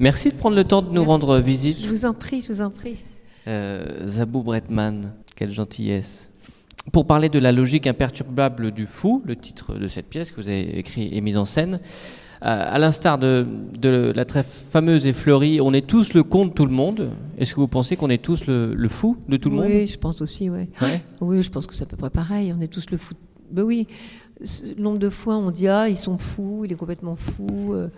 Merci de prendre le temps de nous Merci. rendre visite. Je vous en prie, je vous en prie. Euh, Zabou Bretman, quelle gentillesse. Pour parler de la logique imperturbable du fou, le titre de cette pièce que vous avez écrit et mise en scène, euh, à l'instar de, de la très fameuse et fleurie On est tous le con de tout le monde, est-ce que vous pensez qu'on est tous le, le fou de tout le oui, monde? je pense aussi, ouais. Ouais. Oui, je pense que c'est à peu près pareil. On est tous le fou. Ben oui, nombre de fois on dit ah ils sont fous, il est complètement fou. euh,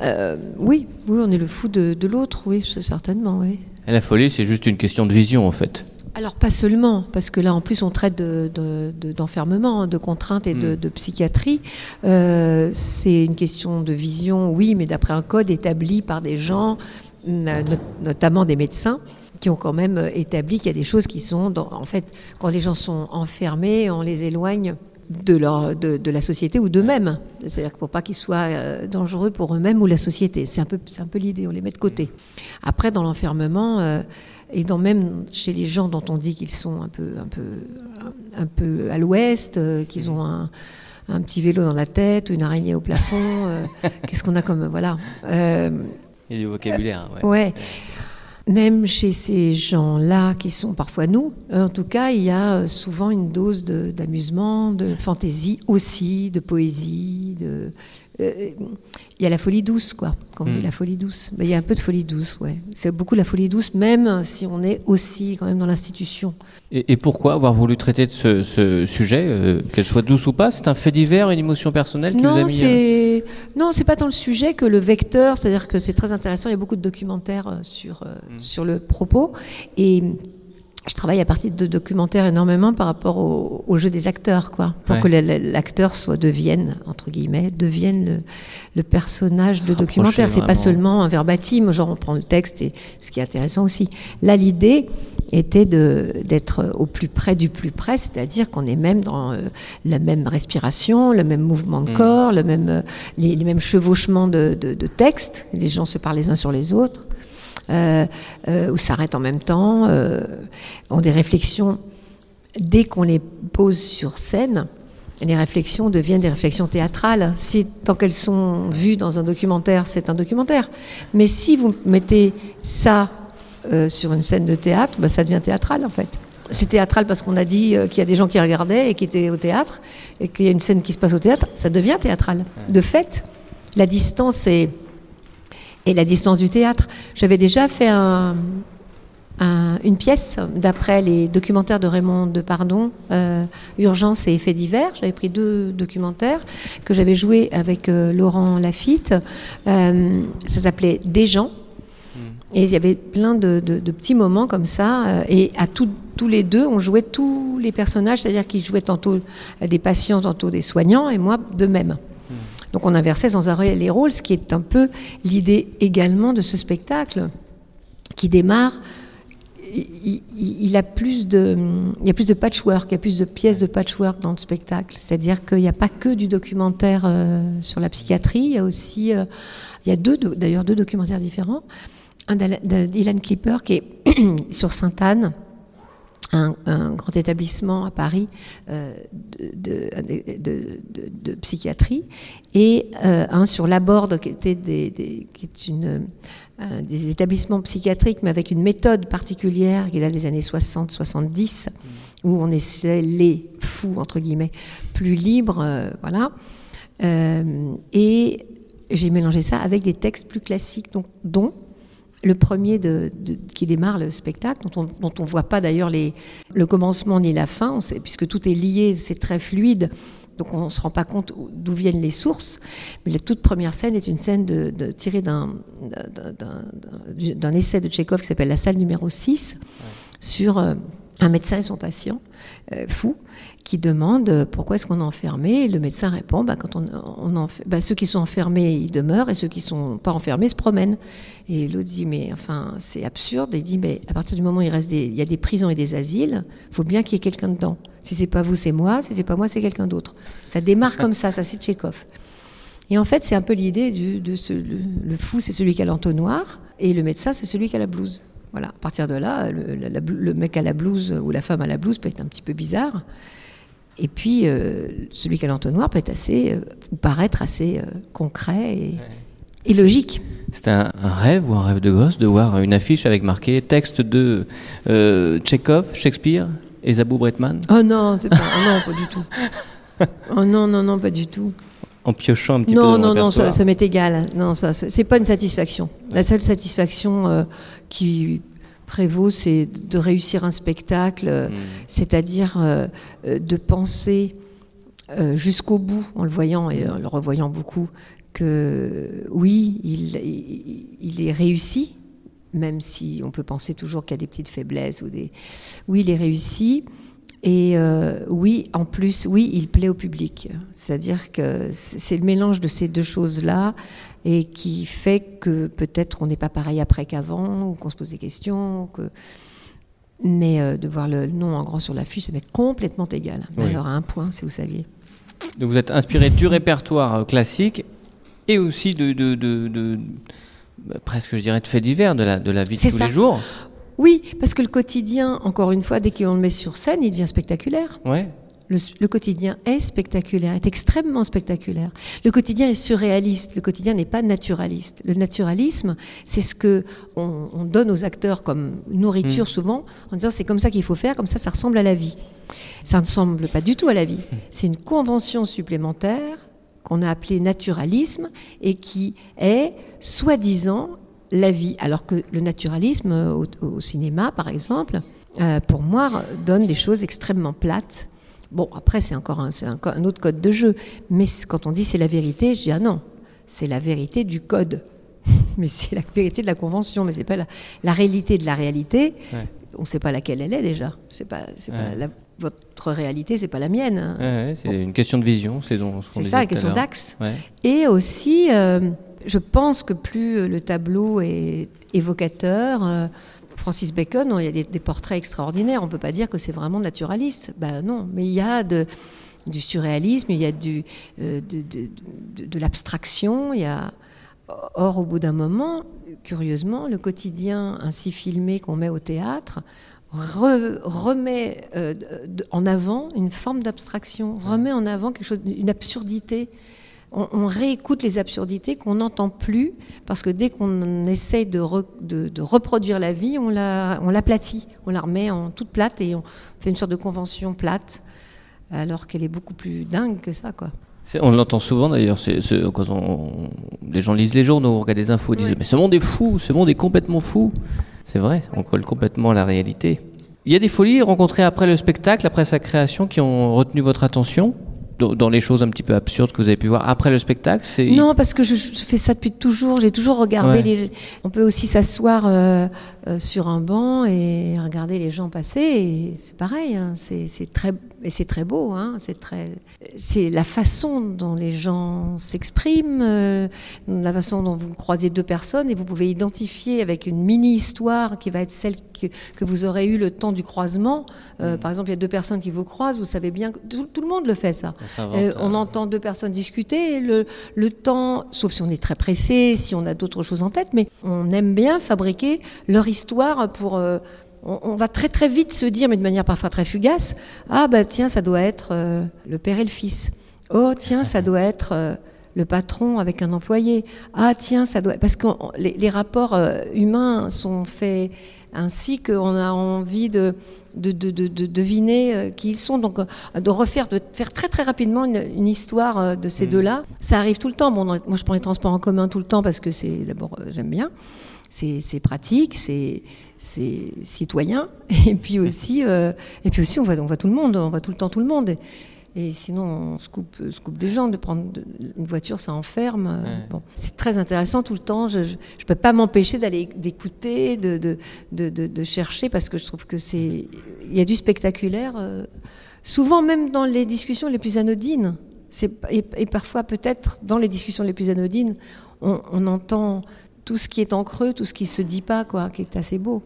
euh, oui, oui, on est le fou de, de l'autre, oui, certainement, oui. Et La folie, c'est juste une question de vision en fait. Alors pas seulement, parce que là en plus on traite de- de- de- d'enfermement, de, contraintes et de, de psychiatrie. Euh, c'est une question de vision, oui, mais d'après un code établi par des gens, na- not- notamment des médecins, qui ont quand même euh, établi qu'il y a des choses qui sont, dans- en fait, quand les gens sont enfermés, on les éloigne de, leur, de, de la société ou d'eux-mêmes. C'est-à-dire pour pas qu'ils soient euh, dangereux pour eux-mêmes ou la société. C'est un peu, c'est un peu l'idée, on les met de côté. Après, dans l'enfermement, euh, et dans même chez les gens dont on dit qu'ils sont un peu, un peu, un peu à l'ouest, euh, qu'ils ont un, un petit vélo dans la tête, une araignée au plafond, euh, qu'est-ce qu'on a comme... Voilà. Il y a du vocabulaire. ouais. Ouais. Même chez ces gens-là qui sont parfois nous, euh, en tout cas, il y a euh, souvent une dose d'amusement, de, fantaisie aussi, de poésie. De, il y a la folie douce, quoi. Quand on dit Mm. la folie douce, Ben, il y a un peu de folie douce, ouais. C'est beaucoup la folie douce, même si on est aussi quand même dans l'institution. Et, et pourquoi avoir voulu traiter de ce, ce sujet, euh, qu'elle soit douce ou pas? C'est un fait divers, une émotion personnelle qui vous a Non, mis. euh, non, c'est pas tant le sujet que le vecteur. C'est-à-dire que c'est très intéressant. Il y a beaucoup de documentaires euh, sur euh, Mm. sur le propos et je travaille à partir de documentaires énormément par rapport au, au jeu des acteurs, quoi, pour Ouais. que la- la- l'acteur soit devienne entre guillemets devienne le, le personnage de documentaire. C'est pas seulement un verbatim, genre on prend le texte et ce qui est intéressant aussi. Là, l'idée était de d'être au plus près du plus près, c'est-à-dire qu'on est même dans euh, la même respiration, le même mouvement de Mm. corps, le même euh, les, les mêmes chevauchements de, de, de texte. Les gens se parlent les uns sur les autres. Euh, euh, ou s'arrêtent en même temps, euh, ont des réflexions. Dès qu'on les pose sur scène, les réflexions deviennent des réflexions théâtrales. Si, tant qu'elles sont vues dans un documentaire, c'est un documentaire. Mais si vous mettez ça euh, sur une scène de théâtre, bah, ça devient théâtral en fait. C'est théâtral parce qu'on a dit euh, qu'il y a des gens qui regardaient et qui étaient au théâtre, et qu'il y a une scène qui se passe au théâtre, ça devient théâtral. De fait, la distance est et la distance du théâtre. J'avais déjà fait un- un- une pièce d'après les documentaires de Raymond Depardon, euh, Urgence et Effets divers. J'avais pris deux documentaires que j'avais joués avec euh, Laurent Lafitte. Euh, ça s'appelait Des gens. Et il y avait plein de, de- de petits moments comme ça. euh, et à tout- tous les deux, on jouait tous les personnages, c'est-à-dire qu'ils jouaient tantôt des patients, tantôt des soignants, et moi de même. Donc on inversait sans arrêt les rôles, ce qui est un peu l'idée également de ce spectacle qui démarre. Il, y a plus de patchwork, il y a plus de pièces de patchwork dans le spectacle. C'est-à-dire qu'il n'y a pas que du documentaire euh, sur la psychiatrie, il y a aussi, euh, il y a d'ailleurs deux documentaires différents. Un d'Ilan Clipper qui est sur Sainte-Anne, un, grand établissement à Paris euh, de, psychiatrie, et euh, un sur Laborde, qui, était des, qui est une, euh, des établissements psychiatriques, mais avec une méthode particulière, qui est là des années 60-70, où on essaie les fous, entre guillemets, plus libres, voilà. Et j'ai mélangé ça avec des textes plus classiques, donc, dont le premier de, de- qui démarre le spectacle, dont on dont on voit pas d'ailleurs le commencement ni la fin, on sait- puisque tout est lié, c'est très fluide, donc on ne se rend pas compte où- d'où viennent les sources. Mais la toute première scène est une scène de, de- tirée d'un, essai de Tchekhov qui s'appelle La salle numéro 6, sur euh, un médecin et son patient, euh, fou, qui demande euh, pourquoi est-ce qu'on est enfermé? Et le médecin répond bah, quand on, bah, ceux qui sont enfermés, ils demeurent, et ceux qui sont pas enfermés se promènent. Et l'autre dit mais enfin c'est absurde. Il dit mais à partir du moment où il reste il y a des prisons et des asiles, faut bien qu'il y ait quelqu'un dedans. Si c'est pas vous, c'est moi. Si c'est pas moi, c'est quelqu'un d'autre. Ça démarre comme ça. Ça c'est Tchekhov. Et en fait, c'est un peu l'idée de le, fou, c'est celui qui a l'entonnoir, et le médecin, c'est celui qui a la blouse. Voilà. À partir de là, le mec à la blouse ou la femme à la blouse peut être un petit peu bizarre. Et puis, euh, celui qui a l'entonnoir peut être assez, euh, ou paraître assez euh, concret et, et logique. C'était un, un rêve ou un rêve de gosse de voir une affiche avec marqué texte de euh, Tchekhov, Shakespeare et Zabou Bretman Oh non, c'est pas, oh non, pas du tout. Oh non, non, non, pas du tout. en piochant un petit non, peu dans non, le non, ça, m'est égal. Non, ça, c'est c'est pas une satisfaction. La seule satisfaction euh, qui prévaut, c'est de réussir un spectacle, euh, Mm. c'est-à-dire euh, euh, de penser jusqu'au bout, en le voyant et en le revoyant beaucoup, que oui, il, est réussi, même si on peut penser toujours qu'il y a des petites faiblesses ou des. Oui, il est réussi. Et euh, oui, en plus, oui, il plaît au public. C'est-à-dire que c'est le mélange de ces deux choses-là et qui fait que peut-être on n'est pas pareil après qu'avant, ou qu'on se pose des questions, ou que... mais euh, de voir le nom en grand sur l'affiche, ça m'est complètement égal. Mais Oui. Alors à un point, si vous saviez. Donc vous êtes inspiré du répertoire euh, classique et aussi de, de, de- de- presque je dirais de faits divers de la, de la vie de tous ça. les jours. Oui, parce que le quotidien, encore une fois, dès qu'on le met sur scène, il devient spectaculaire. Ouais. Le, le quotidien est spectaculaire, est extrêmement spectaculaire. Le quotidien est surréaliste, le quotidien n'est pas naturaliste. Le naturalisme, c'est ce que on, on donne aux acteurs comme nourriture Mm. souvent, en disant c'est comme ça qu'il faut faire, comme ça ça ressemble à la vie. Ça ne ressemble pas du tout à la vie. C'est une convention supplémentaire qu'on a appelée naturalisme et qui est soi-disant la vie. Alors que le naturalisme euh, au, au cinéma, par exemple, euh, pour moi, donne des choses extrêmement plates. Bon, après, c'est encore un, c'est encore un autre code de jeu. Mais quand on dit c'est la vérité, je dis ah non, c'est la vérité du code. mais c'est la vérité de la convention, mais c'est pas la, la réalité de la réalité. Ouais. On ne sait pas laquelle elle est déjà. C'est pas, la- votre réalité, c'est pas la mienne. hein. Ouais, c'est une question de vision, c'est ce ça, la question d'axe. Et aussi, euh, je pense que plus le tableau est évocateur, euh, Francis Bacon, il y a des, portraits extraordinaires. On ne peut pas dire que c'est vraiment naturaliste. Ben non, mais il y a du surréalisme, il y a euh, de, l'abstraction. Il y a... Or, au bout d'un moment, curieusement, le quotidien ainsi filmé qu'on met au théâtre re- remet euh, en avant une forme d'abstraction, remet en avant quelque chose, une absurdité. On, on réécoute les absurdités qu'on n'entend plus parce que dès qu'on essaye de, re- de- de reproduire la vie, on la- on l'aplatit, on la remet en toute plate et on fait une sorte de convention plate alors qu'elle est beaucoup plus dingue que ça, quoi. On l'entend souvent d'ailleurs, quand on- les gens lisent les journaux, on regarde les infos, ils disent Oui. Mais ce monde est fou, ce monde est complètement fou. C'est vrai, on colle complètement à la réalité. Il y a des folies rencontrées après le spectacle, après sa création, qui ont retenu votre attention? Dans, les choses un petit peu absurdes que vous avez pu voir après le spectacle Non, parce que je, je fais ça depuis toujours. J'ai toujours regardé Ouais. les. On peut aussi s'asseoir euh, euh, sur un banc et regarder les gens passer. Et c'est pareil. hein. C'est très et c'est très beau. Hein. C'est très. C'est la façon dont les gens s'expriment, euh, la façon dont vous croisez deux personnes et vous pouvez identifier avec une mini histoire qui va être celle que, que vous aurez eu le temps du croisement. Euh, Par exemple, il y a deux personnes qui vous croisent. Vous savez bien que tout, tout le monde le fait ça. Euh, on entend deux personnes discuter, et le, le temps, sauf si on est très pressé, si on a d'autres choses en tête, mais on aime bien fabriquer leur histoire pour... euh, on, on va très très vite se dire, mais de manière parfois très fugace, ah bah tiens, ça doit être euh, le père et le fils. Oh tiens, ça doit être... le patron avec un employé. Ah tiens, ça doit... Parce que les, les rapports humains sont faits ainsi qu'on a envie de, de, de, de- de deviner euh, qui ils sont. Donc, euh, de refaire, de faire très très rapidement une, une histoire euh, de ces deux-là. Ça arrive tout le temps. Bon, moi, je prends les transports en commun tout le temps parce que c'est d'abord j'aime bien. C'est pratique, c'est c'est citoyen. Et puis aussi, euh, et puis aussi, on voit, on voit tout le monde, on voit tout le temps tout le monde. Et, et sinon, on se coupe, se coupe des gens. De prendre une voiture, ça enferme. euh, Ouais. Bon, c'est très intéressant tout le temps. Je ne peux pas m'empêcher d'aller d'écouter, de, de, de, de- de chercher, parce que je trouve que c'est. Il y a du spectaculaire. euh, souvent, même dans les discussions les plus anodines. Et, et parfois, peut-être, dans les discussions les plus anodines, on, on entend tout ce qui est en creux, tout ce qui se dit pas, quoi, qui est assez beau.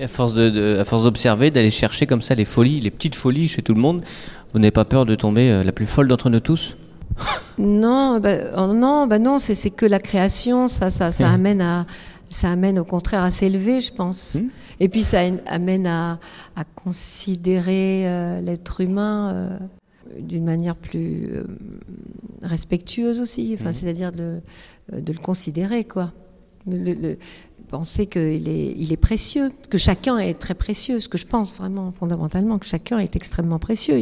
À force de, de- à force d'observer, d'aller chercher comme ça les folies, les petites folies chez tout le monde, vous n'avez pas peur de tomber euh, la plus folle d'entre nous tous Non, bah, oh, non, bah non, c'est, que la création, ça, ça, ça amène à, ça amène au contraire à s'élever, je pense. Mhm. Et puis ça amène à, à considérer euh, l'être humain euh, d'une manière plus euh, respectueuse aussi. Enfin, Mhm. c'est-à-dire de, de le considérer, quoi. Le, le- penser qu'il est, il est précieux, que chacun est très précieux, ce que je pense vraiment fondamentalement, que chacun est extrêmement précieux.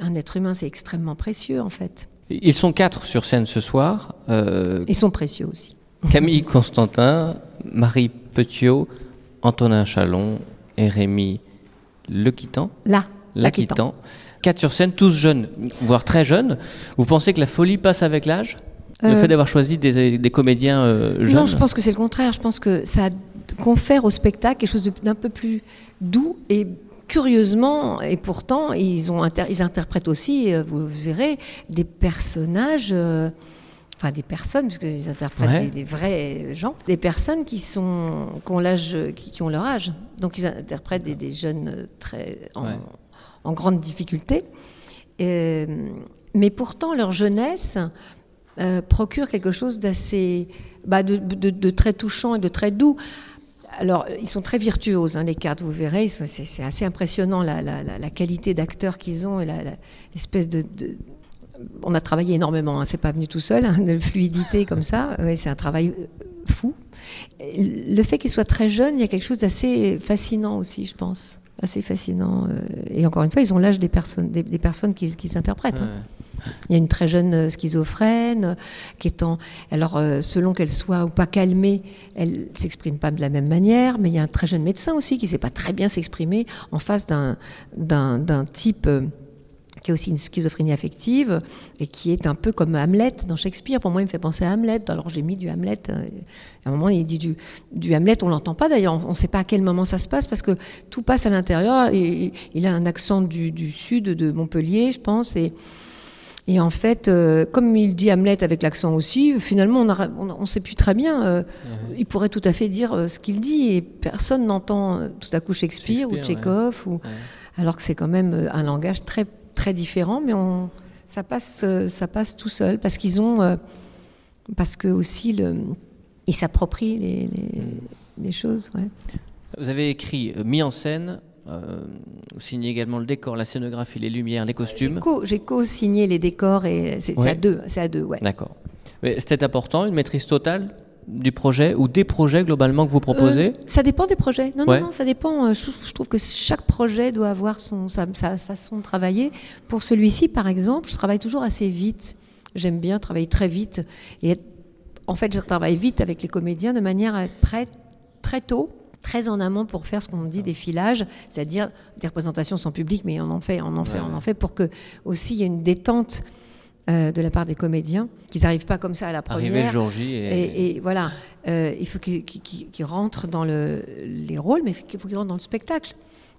Un être humain, c'est extrêmement précieux en fait. Ils sont quatre sur scène ce soir. Euh, Ils sont précieux aussi. Camille Constantin, Marie Petiot, Antonin Chalon et Rémi Lequitan. Là, Laquitan. Quatre sur scène, tous jeunes, voire très jeunes. Vous pensez que la folie passe avec l'âge? Le Euh, fait d'avoir choisi des, des comédiens euh, jeunes Non, je pense que c'est le contraire. Je pense que ça confère au spectacle quelque chose d'un peu plus doux et curieusement, et pourtant, ils, ont inter- ils interprètent aussi, euh, vous verrez, des personnages, euh, enfin des personnes, parce qu'ils interprètent Ouais. des, des vrais gens, des personnes qui, sont, qui, ont, l'âge, qui, qui ont leur âge. Donc ils interprètent des, des jeunes euh, très, en, Ouais. en grande difficulté. Euh, mais pourtant, leur jeunesse euh, procure quelque chose d'assez, bah, de, très touchant et de très doux. Alors, ils sont très virtuoses, hein, les quatre, vous verrez. C'est assez impressionnant la, qualité d'acteurs qu'ils ont et l'espèce de, On a travaillé énormément, hein, c'est pas venu tout seul, hein, de fluidité comme ça. Ouais, c'est un travail euh, fou. Le fait qu'ils soient très jeunes, il y a quelque chose d'assez fascinant aussi, je pense. Assez fascinant. euh, Et encore une fois, ils ont l'âge des personnes, des, personnes qui, qui s'interprètent. hein. Il y a une très jeune euh, schizophrène euh, qui est en. Alors, euh, selon qu'elle soit ou pas calmée, elle s'exprime pas de la même manière. Mais il y a un très jeune médecin aussi qui sait pas très bien s'exprimer en face d'un type. qui a aussi une schizophrénie affective et qui est un peu comme Hamlet dans Shakespeare. Pour moi, il me fait penser à Hamlet. Alors j'ai mis du Hamlet. À un moment, il dit du, du Hamlet, on l'entend pas d'ailleurs. On ne sait pas à quel moment ça se passe parce que tout passe à l'intérieur. Il a un accent du, du sud de Montpellier, je pense. Et, et en fait, euh, comme il dit Hamlet avec l'accent aussi, finalement, on ne sait plus très bien. euh, Il pourrait tout à fait dire euh, ce qu'il dit et personne n'entend tout à coup Shakespeare, ou Tchekhov, ou, alors que c'est quand même un langage très, très différent, mais on, ça, passe, ça passe tout seul parce qu'ils ont. parce que aussi, le, ils s'approprient les, les, les choses. Ouais. Vous avez écrit, mis en scène, euh, vous signez également le décor, la scénographie, les lumières, les costumes. Co- J'ai co-signé les décors et c'est Ouais. à deux. C'est à deux, ouais. D'accord. Mais C'était important, une maîtrise totale du projet ou des projets globalement que vous proposez Euh, ça dépend des projets. Non, Ouais. non, non, ça dépend. Euh, Je, je trouve que chaque projet doit avoir son, sa, sa façon de travailler. Pour celui-ci, par exemple, je travaille toujours assez vite. J'aime bien travailler très vite. Et être- en fait, je travaille vite avec les comédiens de manière à être prêt très tôt, très en amont pour faire ce qu'on dit des filages, c'est-à-dire des représentations sans public, mais on en fait, on en fait, Ouais, on en fait pour que aussi il y ait une détente euh, de la part des comédiens, qu'ils n'arrivent pas comme ça à la première. Arrivé le jour J et, Et, et voilà, euh, il faut qu'ils rentrent dans le, les rôles, mais il faut qu'ils rentrent dans le spectacle.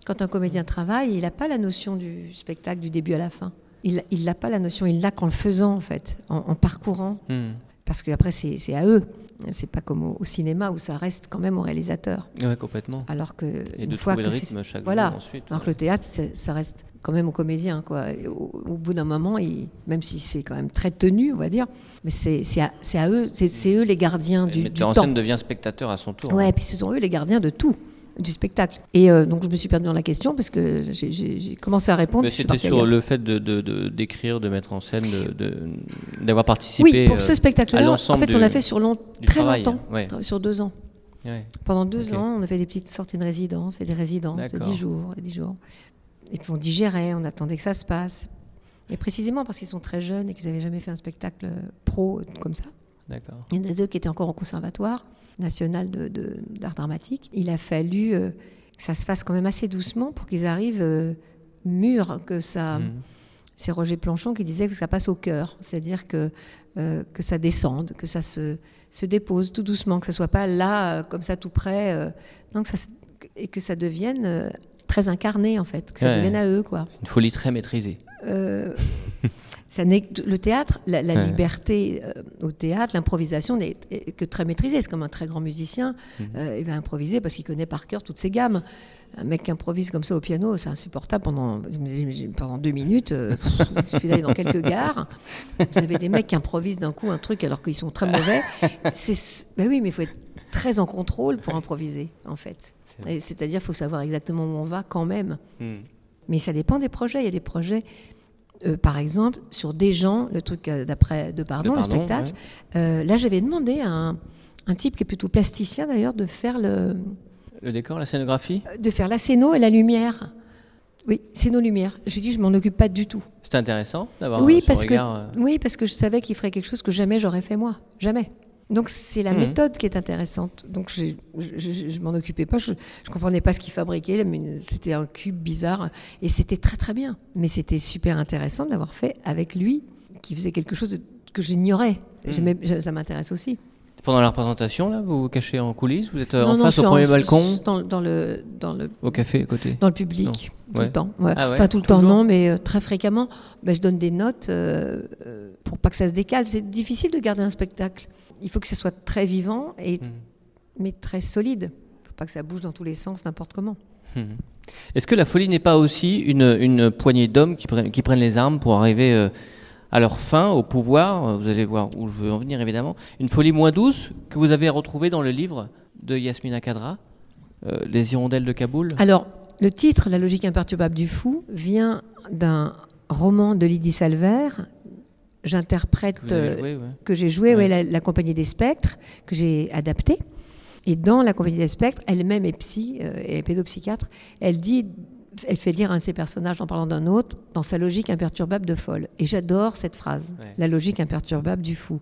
Quand un comédien travaille, il n'a pas la notion du spectacle du début à la fin. Il n'a pas la notion, il l'a qu'en le faisant, en fait, en, en parcourant. Hmm. Parce qu'après, c'est à eux. C'est pas comme au, au cinéma où ça reste quand même au réalisateur. Ouais, complètement. Alors que Et de fois trouver que le c'est- rythme chaque voilà. jour ensuite. Alors que le théâtre, ça reste quand même au comédien, quoi. Au, au bout d'un moment, même si c'est quand même très tenu, on va dire, mais c'est à, à eux, c'est eux les gardiens Et du, le du en temps. scène devient spectateur à son tour. Ouais, hein. et puis ce sont eux les gardiens de tout, du spectacle. Et euh, donc je me suis perdue dans la question parce que j'ai- commencé à répondre. Mais c'était sur ailleurs. le fait de de- de- d'écrire, de, mettre en scène, de- de- d'avoir Oui, participé pour euh, ce spectacle-là, en fait, on l'a fait sur long, très travail, longtemps, ouais. sur deux ans. Ouais. Pendant deux ans, on a fait des petites sorties de résidence et des résidences de dix jours et dix jours. Et puis on digérait, on attendait que ça se passe. Et précisément parce qu'ils sont très jeunes et qu'ils n'avaient jamais fait un spectacle pro comme ça. Il y en a deux qui étaient encore au conservatoire national de- d'art dramatique. Il a fallu euh, que ça se fasse quand même assez doucement pour qu'ils arrivent euh, mûrs, que ça. Mhm. C'est Roger Planchon qui disait que ça passe au cœur, c'est-à-dire que, euh, que ça descende, que ça se, se dépose tout doucement, que ça soit pas là, comme ça, tout près, ça, se- et que ça devienne très incarné, en fait, que ça Ouais. devienne à eux, quoi. Une folie très maîtrisée. Ça le théâtre, la, la Ouais. liberté euh, au théâtre, l'improvisation n'est est que très maîtrisée. C'est comme un très grand musicien, Mhm. euh, il va improviser parce qu'il connaît par cœur toutes ses gammes. Un mec qui improvise comme ça au piano, c'est insupportable pendant, pendant deux minutes. euh, il suffit d'aller dans quelques gares. Vous avez des mecs qui improvisent d'un coup un truc alors qu'ils sont très mauvais. C'est, ben oui, mais il faut être très en contrôle pour improviser, en fait. C'est-à-dire, il faut savoir exactement où on va quand même. Hmm. Mais ça dépend des projets. Il y a des projets, euh, par exemple, sur des gens, le truc euh, d'après de pardon, De Pardon, le spectacle. Euh, là, j'avais demandé à un, un type qui est plutôt plasticien d'ailleurs, de faire le, Le décor, la scénographie de faire la scéno et la lumière. Oui, scéno-lumière. Je dis, je m'en occupe pas du tout. C'est intéressant d'avoir Oui, parce regard. euh, que, oui, parce que je savais qu'il ferait quelque chose que jamais j'aurais fait moi. Jamais. Donc c'est la Mhm. méthode qui est intéressante. Donc je, je, je m'en occupais pas. Je, je comprenais pas ce qu'il fabriquait. mais C'était un cube bizarre et c'était très très bien. Mais c'était super intéressant d'avoir fait avec lui, qui faisait quelque chose de- que j'ignorais. J'aimais- Ça m'intéresse aussi. Pendant la représentation, là, vous vous cachez en coulisses Vous êtes euh, Non, en non, face au premier en- balcon dans, dans le dans le Au café à côté dans le public tout Ouais. le temps. ouais. Ah ouais, enfin tout le temps non, mais euh, très fréquemment. Ben, je donne des notes euh, euh, pour pas que ça se décale. C'est difficile de garder un spectacle. Il faut que ce soit très vivant et Mhm. mais très solide. Faut pas que ça bouge dans tous les sens n'importe comment. Mhm. Est-ce que la folie n'est pas aussi une, une poignée d'hommes qui prennent, qui prennent les armes pour arriver euh, à leur fin, au pouvoir Euh, Vous allez voir où je veux en venir évidemment. Une folie moins douce que vous avez retrouvée dans le livre de Yasmina Kadra, euh, Les hirondelles de Kaboul. Alors le titre, La logique imperturbable du fou, vient d'un roman de Lydie Salver. J'interprète que euh, joué, ouais. que j'ai joué, Ouais. la, la Compagnie des Spectres, que j'ai adapté. Et dans la Compagnie des Spectres, elle-même est psy euh, et pédopsychiatre. Elle dit, elle fait dire à un de ses personnages en parlant d'un autre, dans sa logique imperturbable de folle. Et j'adore cette phrase, Ouais. la logique imperturbable du fou.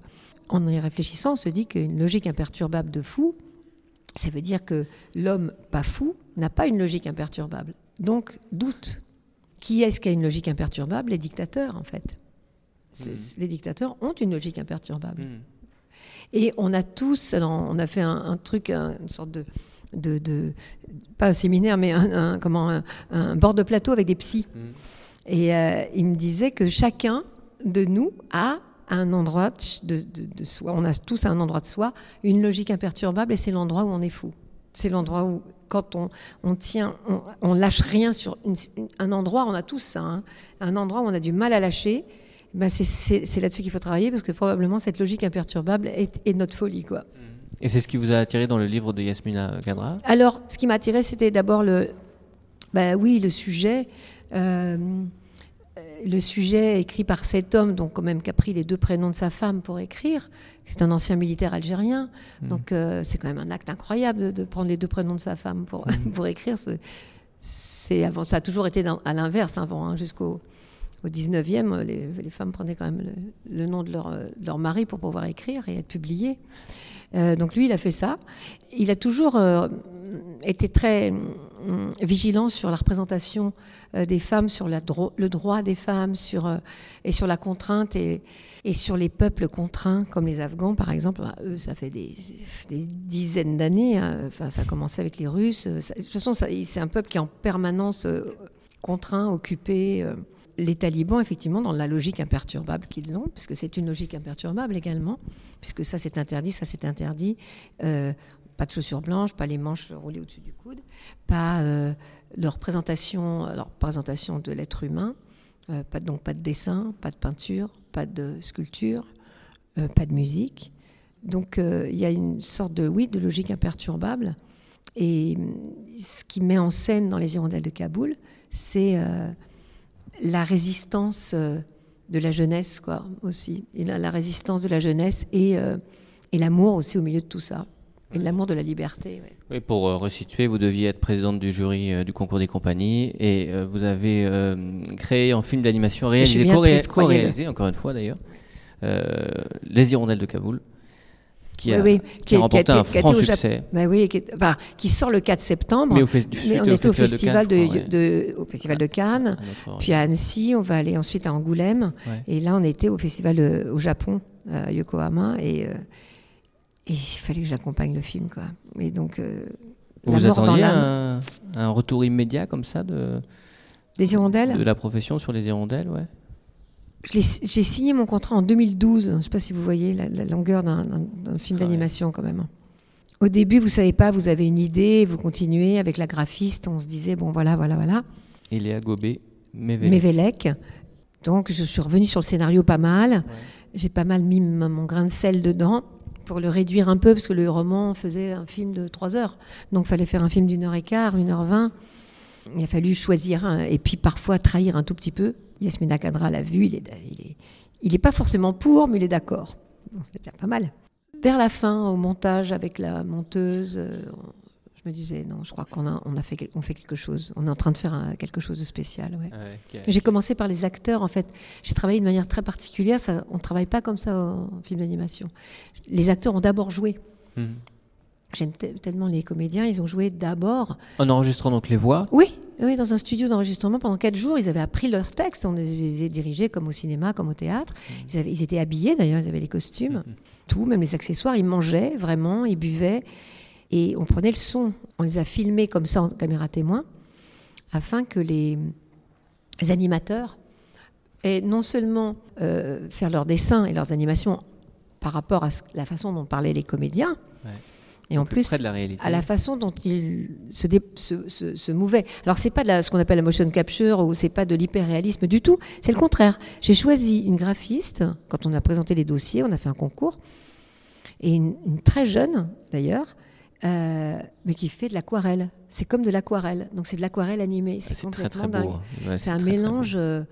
En y réfléchissant, on se dit qu'une logique imperturbable de fou, ça veut dire que l'homme pas fou n'a pas une logique imperturbable. Donc, doute. Qui est-ce qui a une logique imperturbable? Les dictateurs, en fait. C'est- Les dictateurs ont une logique imperturbable. Mhm. Et on a tous, alors on a fait un, un truc, un- une sorte de, de, de- pas un séminaire, mais un, un- comment, un, un bord de plateau avec des psys. Mhm. Et euh, il me disait que chacun de nous a un endroit de, de- de soi, on a tous un endroit de soi une logique imperturbable et c'est l'endroit où on est fou. C'est l'endroit où, quand on, on tient, on, on lâche rien sur une- un endroit, on a tous ça, hein, un endroit où on a du mal à lâcher. Ben c'est là-dessus qu'il faut travailler parce que probablement cette logique imperturbable est, est notre folie. Quoi. Et c'est ce qui vous a attiré dans le livre de Yasmina Kadra Alors, ce qui m'a attiré, c'était d'abord le, bah oui, le sujet, euh, le sujet écrit par cet homme, donc quand même qui a pris les deux prénoms de sa femme pour écrire. C'est un ancien militaire algérien, donc euh, c'est quand même un acte incroyable de, de prendre les deux prénoms de sa femme pour pour écrire. C'est- avant, ça a toujours été dans- à l'inverse avant, hein, jusqu'au au 19e, euh, les, les femmes prenaient quand même le, le nom de leur, de leur mari pour pouvoir écrire et être publiées. Euh, donc lui, il a fait ça. Il a toujours euh, été très hum, vigilant sur la représentation euh, des femmes, sur le droit des femmes, sur, et sur la contrainte et, sur les peuples contraints, comme les Afghans par exemple. Bah, eux, ça fait des, dizaines d'années. hein. Enfin, ça a commencé avec les Russes. De toute façon, c'est un peuple qui est en permanence contraint, occupé. Les talibans, effectivement, dans la logique imperturbable qu'ils ont, puisque c'est une logique imperturbable également, puisque ça c'est interdit, ça c'est interdit, euh, pas de chaussures blanches, pas les manches roulées au-dessus du coude, pas euh, leur présentation, leur présentation de l'être humain, euh, donc pas de dessin, pas de peinture, pas de sculpture, pas de musique. Donc il y a une sorte de, oui, de logique imperturbable. Et hum, ce qui met en scène dans les hirondelles de Kaboul, c'est la résistance euh, de la jeunesse, quoi, aussi. Et la, la résistance de la jeunesse et, euh, et l'amour aussi au milieu de tout ça. Et l'amour de la liberté. ouais. Oui, pour euh, resituer, vous deviez être présidente du jury euh, du concours des compagnies et vous avez créé en film d'animation réalisé, co-réalisé, encore une fois d'ailleurs, Les Hirondelles de Kaboul, qui a, Oui, oui, qui a remporté un franc succès. Bah oui, qui, est- sort le 4 septembre. Mais au fait- Mais suite on était au festival, de, Cannes, je crois, ouais. de- au festival de Cannes, À notre- puis à Annecy, on va aller ensuite à Angoulême, Ouais. et là on était au festival euh, au Japon, à Yokohama, et, euh, et il fallait que j'accompagne le film, quoi. Et donc, euh, Vous la vous mort dans attendiez un retour immédiat comme ça de, Des hirondelles? de la profession sur les hirondelles ouais. J'ai signé mon contrat en 2012. Je ne sais pas si vous voyez la, la longueur d'un- film ouais. d'animation quand même. Au début, vous savez pas, vous avez une idée, vous continuez avec la graphiste. On se disait bon voilà, voilà, voilà. Et Léa Gobet, Mévélec. Mévélec. Donc je suis revenue sur le scénario pas mal. J'ai pas mal mis mon grain de sel dedans pour le réduire un peu parce que le roman faisait un film de 3 heures. Donc il fallait faire un film d'une heure et quart, une heure vingt. Il a fallu choisir et puis parfois trahir un tout petit peu. Yasmina Kadra l'a vu, il est, il est, il est pas forcément pour, mais il est d'accord. Bon, c'est déjà pas mal. vers la fin, au montage avec la monteuse, euh, je me disais non, je crois qu'on a, on a fait, on fait quelque chose. On est en train de faire un- quelque chose de spécial. ouais. Ok. J'ai commencé par les acteurs, en fait. J'ai travaillé de manière très particulière. Ça, on ne travaille pas comme ça en film d'animation. Les acteurs ont d'abord joué. Mhm. J'aime te- tellement les comédiens. Ils ont joué d'abord. En enregistrant donc les voix. Oui, oui, dans un studio d'enregistrement pendant quatre jours. Ils avaient appris leur texte. On les a dirigés comme au cinéma, comme au théâtre. Ils, avaient- ils étaient habillés d'ailleurs. Ils avaient les costumes, tout, même les accessoires. Ils mangeaient vraiment. Ils buvaient. Et on prenait le son. On les a filmés comme ça en caméra témoin afin que les les animateurs aient non seulement euh, faire leurs dessins et leurs animations par rapport à la façon dont parlaient les comédiens, Ouais. Et en Plus plus près de la réalité. à la façon dont ils se, dé- se, se- se mouvaient. Alors c'est pas de la- ce qu'on appelle la motion capture ou c'est pas de l'hyperréalisme du tout, c'est le contraire. J'ai choisi une graphiste quand on a présenté les dossiers, on a fait un concours, et une, une très jeune d'ailleurs, euh, mais qui fait de l'aquarelle. C'est comme de l'aquarelle, donc c'est de l'aquarelle animée. Ah, C'est C'est très très complètement dingue. hein. Ouais, C'est un très, mélange euh,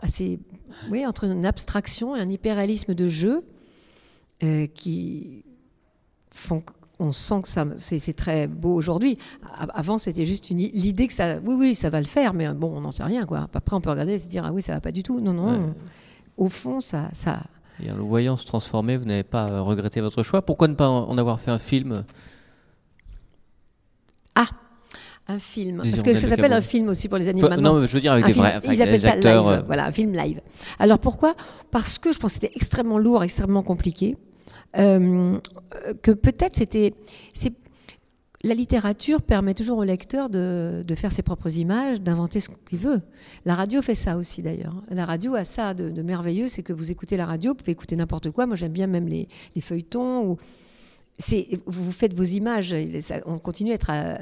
assez, oui, entre une abstraction et un hyperréalisme de jeu euh, qui font on sent que ça, c'est très beau aujourd'hui. Avant, c'était juste une l'idée que ça, oui, oui, ça va le faire, mais bon, on n'en sait rien, quoi. Après, on peut regarder et se dire, ah oui, ça va pas du tout. Non, non. Ouais. Au fond, ça, ça, Et en le voyant se transformer, vous n'avez pas euh, regretté votre choix? Pourquoi ne pas en avoir fait un film? Un film. Parce que ça s'appelle un film aussi pour les Enfin, animaux. Non, mais je veux dire avec Un des film. vrais enfin, Ils appellent ça acteurs. live. euh, Voilà, un film live. Alors pourquoi? Parce que je pense que c'était extrêmement lourd, extrêmement compliqué. Euh, que peut-être c'était. La littérature permet toujours au lecteur de, de faire ses propres images, d'inventer ce qu'il veut. La radio fait ça aussi d'ailleurs. La radio a ça de, merveilleux, c'est que vous écoutez la radio, vous pouvez écouter n'importe quoi. Moi j'aime bien même les, les feuilletons. Ou vous faites vos images. on continue à être euh,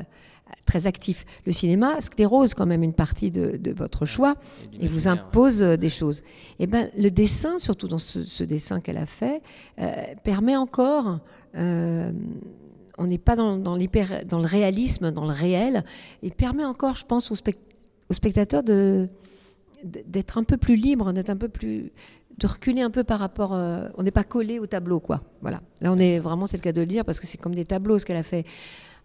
très actif. Le cinéma sclérose quand même une partie de, de votre choix et vous impose euh, des choses. Et ben, le dessin, surtout dans ce, ce dessin qu'elle a fait, euh, permet encore. euh, on n'est pas dans, dans, l'hyper- dans le réalisme, dans le réel. Il permet encore, je pense, au, spect- au spectateur de, de- d'être un peu plus libre, d'être un peu plus de reculer un peu par rapport. euh, on n'est pas collé au tableau, quoi. Voilà. Là, on est vraiment, c'est le cas de le dire, parce que c'est comme des tableaux ce qu'elle a fait.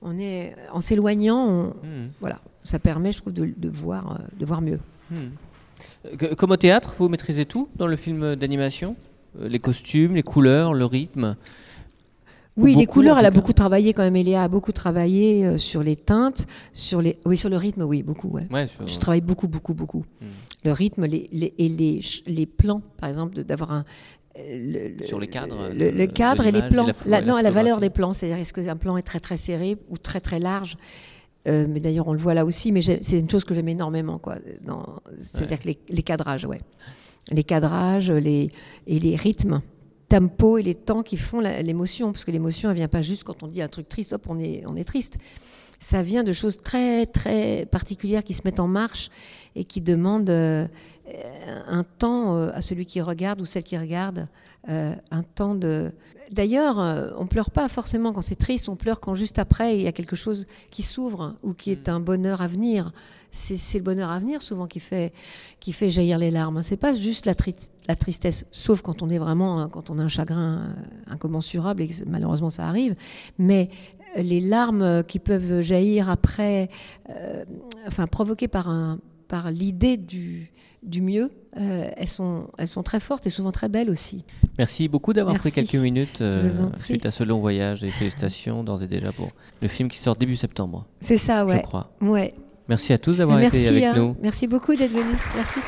On est en s'éloignant, on- Hmm. voilà. Ça permet, je trouve, de, de voir, euh, de voir mieux. Hmm. Euh, Comme au théâtre, vous maîtrisez tout dans le film d'animation? Euh, Les costumes, les couleurs, le rythme? Oui, les couleurs, elle a beaucoup travaillé quand même. Eléa a beaucoup travaillé euh, sur les teintes, sur les, oui, sur le rythme, oui, beaucoup. Ouais. Ouais, sur- Je travaille beaucoup, beaucoup, beaucoup. Hmm. Le rythme les, les- et les, les plans, par exemple, d'avoir un. euh, le- le- Sur les cadres, le, de- le cadre et les et plans. la pho- La- et la non, la valeur des plans, c'est-à-dire est-ce qu'un plan est très très serré ou très très large? Euh, mais d'ailleurs, on le voit là aussi, mais c'est une chose que j'aime énormément, quoi. C'est-à-dire que les, les cadrages, ouais. Les cadrages les, et les rythmes, tempo et les temps qui font l'émotion, parce que l'émotion, elle vient pas juste quand on dit un truc triste, hop, on est, on est triste. Ça vient de choses très, très particulières qui se mettent en marche et qui demandent euh, un temps euh, à celui qui regarde ou celle qui regarde, euh, un temps de... D'ailleurs, on pleure pas forcément quand c'est triste, on pleure quand juste après il y a quelque chose qui s'ouvre ou qui est un bonheur à venir. C'est le bonheur à venir souvent qui fait, qui fait jaillir les larmes. C'est pas juste la, tri- la tristesse, sauf quand on est vraiment, hein, quand on a un chagrin incommensurable et que malheureusement ça arrive. Mais les larmes qui peuvent jaillir après, euh, enfin provoquées par un, par l'idée du, du mieux, euh, elles, sont, elles sont très fortes et souvent très belles aussi. Merci beaucoup d'avoir pris quelques minutes euh, Je suite à ce long voyage et félicitations d'ores et déjà pour le film qui sort début septembre, C'est ça, je ouais. crois. ouais. Merci à tous d'avoir été avec hein. nous. Merci beaucoup d'être venu. Merci.